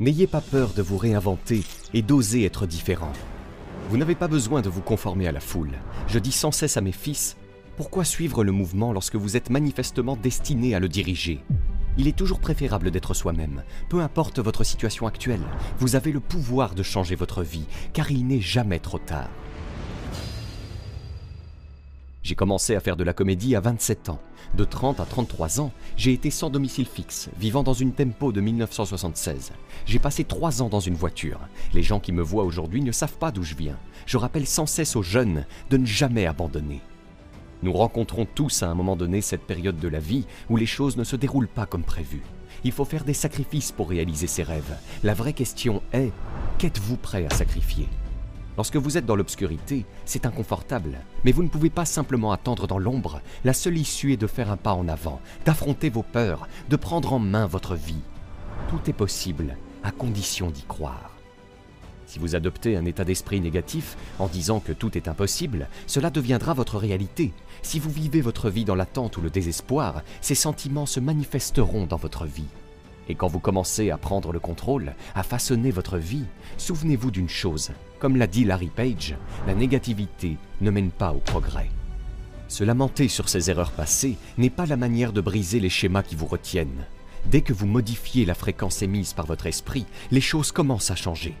N'ayez pas peur de vous réinventer et d'oser être différent. Vous n'avez pas besoin de vous conformer à la foule. Je dis sans cesse à mes fils, pourquoi suivre le mouvement lorsque vous êtes manifestement destiné à le diriger? Il est toujours préférable d'être soi-même, peu importe votre situation actuelle. Vous avez le pouvoir de changer votre vie, car il n'est jamais trop tard. J'ai commencé à faire de la comédie à 27 ans. De 30 à 33 ans, j'ai été sans domicile fixe, vivant dans une tempo de 1976. J'ai passé 3 ans dans une voiture. Les gens qui me voient aujourd'hui ne savent pas d'où je viens. Je rappelle sans cesse aux jeunes de ne jamais abandonner. Nous rencontrons tous à un moment donné cette période de la vie où les choses ne se déroulent pas comme prévu. Il faut faire des sacrifices pour réaliser ses rêves. La vraie question est, qu'êtes-vous prêt à sacrifier? Lorsque vous êtes dans l'obscurité, c'est inconfortable, mais vous ne pouvez pas simplement attendre dans l'ombre. La seule issue est de faire un pas en avant, d'affronter vos peurs, de prendre en main votre vie. Tout est possible, à condition d'y croire. Si vous adoptez un état d'esprit négatif en disant que tout est impossible, cela deviendra votre réalité. Si vous vivez votre vie dans l'attente ou le désespoir, ces sentiments se manifesteront dans votre vie. Et quand vous commencez à prendre le contrôle, à façonner votre vie, souvenez-vous d'une chose. Comme l'a dit Larry Page, la négativité ne mène pas au progrès. Se lamenter sur ses erreurs passées n'est pas la manière de briser les schémas qui vous retiennent. Dès que vous modifiez la fréquence émise par votre esprit, les choses commencent à changer.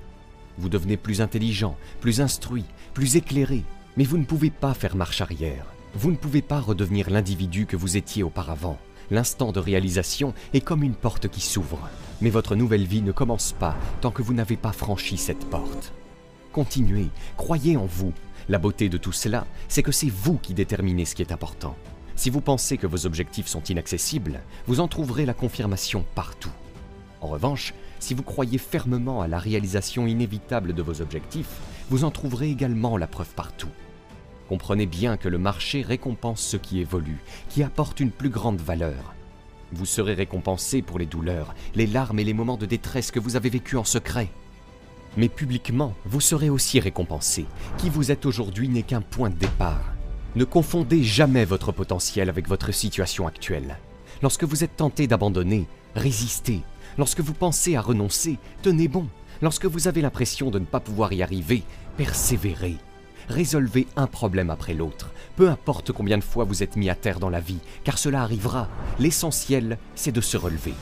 Vous devenez plus intelligent, plus instruit, plus éclairé, mais vous ne pouvez pas faire marche arrière. Vous ne pouvez pas redevenir l'individu que vous étiez auparavant. L'instant de réalisation est comme une porte qui s'ouvre. Mais votre nouvelle vie ne commence pas tant que vous n'avez pas franchi cette porte. Continuez, croyez en vous. La beauté de tout cela, c'est que c'est vous qui déterminez ce qui est important. Si vous pensez que vos objectifs sont inaccessibles, vous en trouverez la confirmation partout. En revanche, si vous croyez fermement à la réalisation inévitable de vos objectifs, vous en trouverez également la preuve partout. Comprenez bien que le marché récompense ce qui évolue, qui apporte une plus grande valeur. Vous serez récompensé pour les douleurs, les larmes et les moments de détresse que vous avez vécus en secret. Mais publiquement, vous serez aussi récompensé. Qui vous êtes aujourd'hui n'est qu'un point de départ. Ne confondez jamais votre potentiel avec votre situation actuelle. Lorsque vous êtes tenté d'abandonner, résistez. Lorsque vous pensez à renoncer, tenez bon. Lorsque vous avez l'impression de ne pas pouvoir y arriver, persévérez résolvez un problème après l'autre, peu importe combien de fois vous êtes mis à terre dans la vie, car cela arrivera. L'essentiel, c'est de se relever.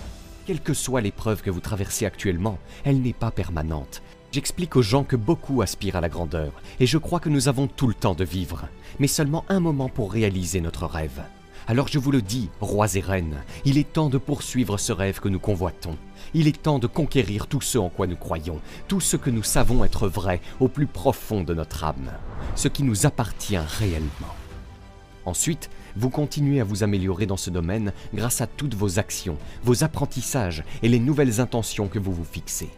Quelle que soit l'épreuve que vous traversez actuellement, elle n'est pas permanente. J'explique aux gens que beaucoup aspirent à la grandeur, et je crois que nous avons tout le temps de vivre, mais seulement un moment pour réaliser notre rêve. Alors je vous le dis, rois et reines, il est temps de poursuivre ce rêve que nous convoitons. Il est temps de conquérir tout ce en quoi nous croyons, tout ce que nous savons être vrai au plus profond de notre âme, ce qui nous appartient réellement. Ensuite, vous continuez à vous améliorer dans ce domaine grâce à toutes vos actions, vos apprentissages et les nouvelles intentions que vous vous fixez.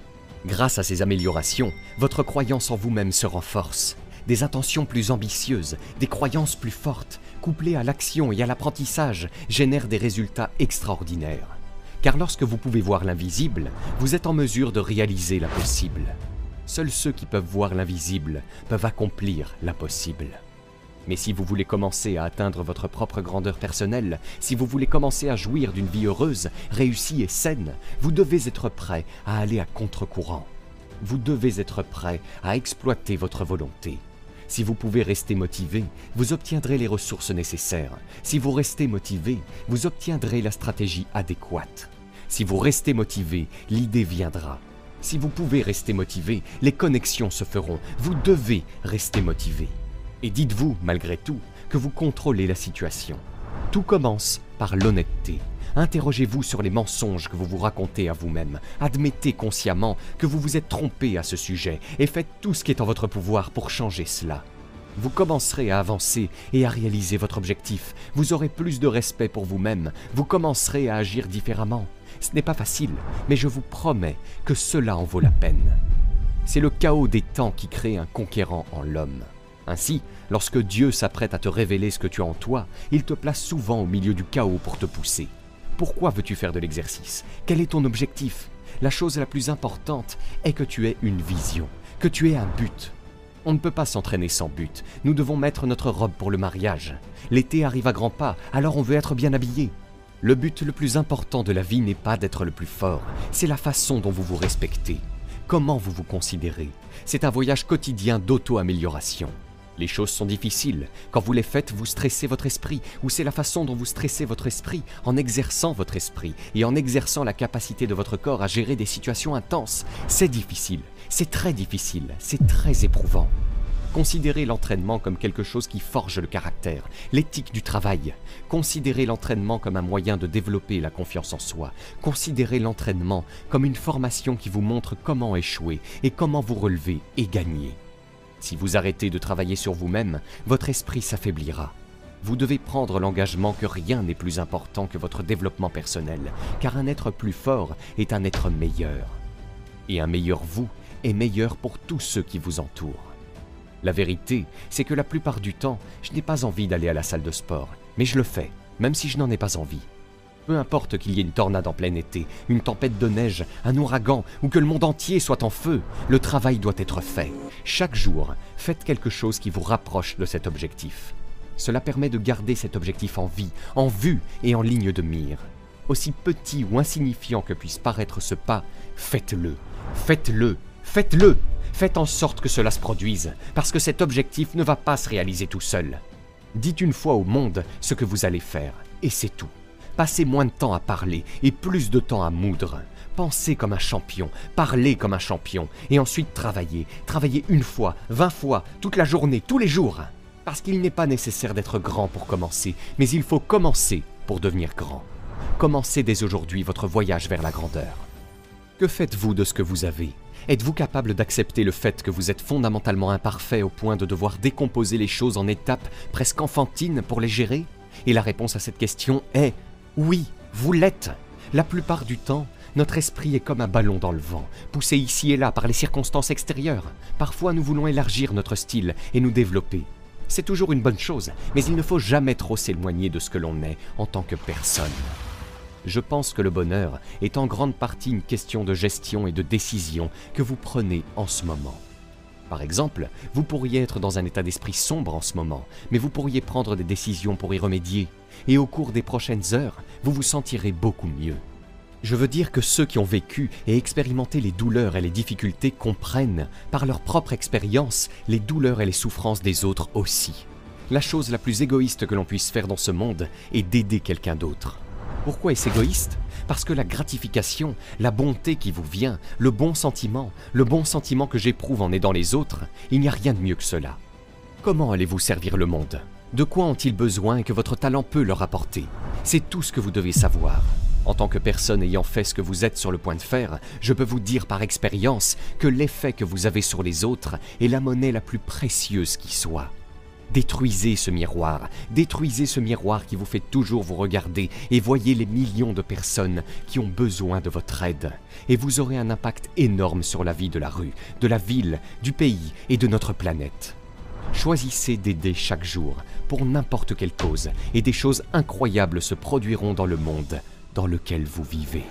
Grâce à ces améliorations, votre croyance en vous-même se renforce. Des intentions plus ambitieuses, des croyances plus fortes, couplées à l'action et à l'apprentissage, génèrent des résultats extraordinaires. Car lorsque vous pouvez voir l'invisible, vous êtes en mesure de réaliser l'impossible. Seuls ceux qui peuvent voir l'invisible peuvent accomplir l'impossible. Mais si vous voulez commencer à atteindre votre propre grandeur personnelle, si vous voulez commencer à jouir d'une vie heureuse, réussie et saine, vous devez être prêt à aller à contre-courant. Vous devez être prêt à exploiter votre volonté. Si vous pouvez rester motivé, vous obtiendrez les ressources nécessaires. Si vous restez motivé, vous obtiendrez la stratégie adéquate. Si vous restez motivé, l'idée viendra. Si vous pouvez rester motivé, les connexions se feront. Vous devez rester motivé. Et dites-vous, malgré tout, que vous contrôlez la situation. Tout commence par l'honnêteté. Interrogez-vous sur les mensonges que vous vous racontez à vous-même. Admettez consciemment que vous vous êtes trompé à ce sujet et faites tout ce qui est en votre pouvoir pour changer cela. Vous commencerez à avancer et à réaliser votre objectif. Vous aurez plus de respect pour vous-même. Vous commencerez à agir différemment. Ce n'est pas facile, mais je vous promets que cela en vaut la peine. C'est le chaos des temps qui crée un conquérant en l'homme. Ainsi, lorsque Dieu s'apprête à te révéler ce que tu as en toi, il te place souvent au milieu du chaos pour te pousser. Pourquoi veux-tu faire de l'exercice? Quel est ton objectif? La chose la plus importante est que tu aies une vision, que tu aies un but. On ne peut pas s'entraîner sans but. Nous devons mettre notre robe pour le mariage. L'été arrive à grands pas, alors on veut être bien habillé. Le but le plus important de la vie n'est pas d'être le plus fort, c'est la façon dont vous vous respectez. Comment vous vous considérez? C'est un voyage quotidien d'auto-amélioration. Les choses sont difficiles. Quand vous les faites, vous stressez votre esprit, ou c'est la façon dont vous stressez votre esprit en exerçant votre esprit et en exerçant la capacité de votre corps à gérer des situations intenses. C'est difficile, c'est très difficile, c'est très éprouvant. Considérez l'entraînement comme quelque chose qui forge le caractère, l'éthique du travail. Considérez l'entraînement comme un moyen de développer la confiance en soi. Considérez l'entraînement comme une formation qui vous montre comment échouer et comment vous relever et gagner. Si vous arrêtez de travailler sur vous-même, votre esprit s'affaiblira. Vous devez prendre l'engagement que rien n'est plus important que votre développement personnel, car un être plus fort est un être meilleur. Et un meilleur vous est meilleur pour tous ceux qui vous entourent. La vérité, c'est que la plupart du temps, je n'ai pas envie d'aller à la salle de sport, mais je le fais, même si je n'en ai pas envie. Peu importe qu'il y ait une tornade en plein été, une tempête de neige, un ouragan ou que le monde entier soit en feu, le travail doit être fait. Chaque jour, faites quelque chose qui vous rapproche de cet objectif. Cela permet de garder cet objectif en vie, en vue et en ligne de mire. Aussi petit ou insignifiant que puisse paraître ce pas, faites-le, faites-le, faites-le Faites en sorte que cela se produise, parce que cet objectif ne va pas se réaliser tout seul. Dites une fois au monde ce que vous allez faire, et c'est tout. Passez moins de temps à parler et plus de temps à moudre. Pensez comme un champion, parlez comme un champion, et ensuite travaillez. Travaillez une fois, vingt fois, toute la journée, tous les jours. Parce qu'il n'est pas nécessaire d'être grand pour commencer, mais il faut commencer pour devenir grand. Commencez dès aujourd'hui votre voyage vers la grandeur. Que faites-vous de ce que vous avez? Êtes-vous capable d'accepter le fait que vous êtes fondamentalement imparfait au point de devoir décomposer les choses en étapes presque enfantines pour les gérer? Et la réponse à cette question est oui, vous l'êtes. La plupart du temps, notre esprit est comme un ballon dans le vent, poussé ici et là par les circonstances extérieures. Parfois, nous voulons élargir notre style et nous développer. C'est toujours une bonne chose, mais il ne faut jamais trop s'éloigner de ce que l'on est en tant que personne. Je pense que le bonheur est en grande partie une question de gestion et de décision que vous prenez en ce moment. Par exemple, vous pourriez être dans un état d'esprit sombre en ce moment, mais vous pourriez prendre des décisions pour y remédier, et au cours des prochaines heures, vous vous sentirez beaucoup mieux. Je veux dire que ceux qui ont vécu et expérimenté les douleurs et les difficultés comprennent, par leur propre expérience, les douleurs et les souffrances des autres aussi. La chose la plus égoïste que l'on puisse faire dans ce monde est d'aider quelqu'un d'autre. Pourquoi est-ce égoïste? Parce que la gratification, la bonté qui vous vient, le bon sentiment, le bon sentiment que j'éprouve en aidant les autres, il n'y a rien de mieux que cela. Comment allez-vous servir le monde? De quoi ont-ils besoin que votre talent peut leur apporter? C'est tout ce que vous devez savoir. En tant que personne ayant fait ce que vous êtes sur le point de faire, je peux vous dire par expérience que l'effet que vous avez sur les autres est la monnaie la plus précieuse qui soit. Détruisez ce miroir, détruisez ce miroir qui vous fait toujours vous regarder et voyez les millions de personnes qui ont besoin de votre aide. Et vous aurez un impact énorme sur la vie de la rue, de la ville, du pays et de notre planète. Choisissez d'aider chaque jour pour n'importe quelle cause et des choses incroyables se produiront dans le monde dans lequel vous vivez.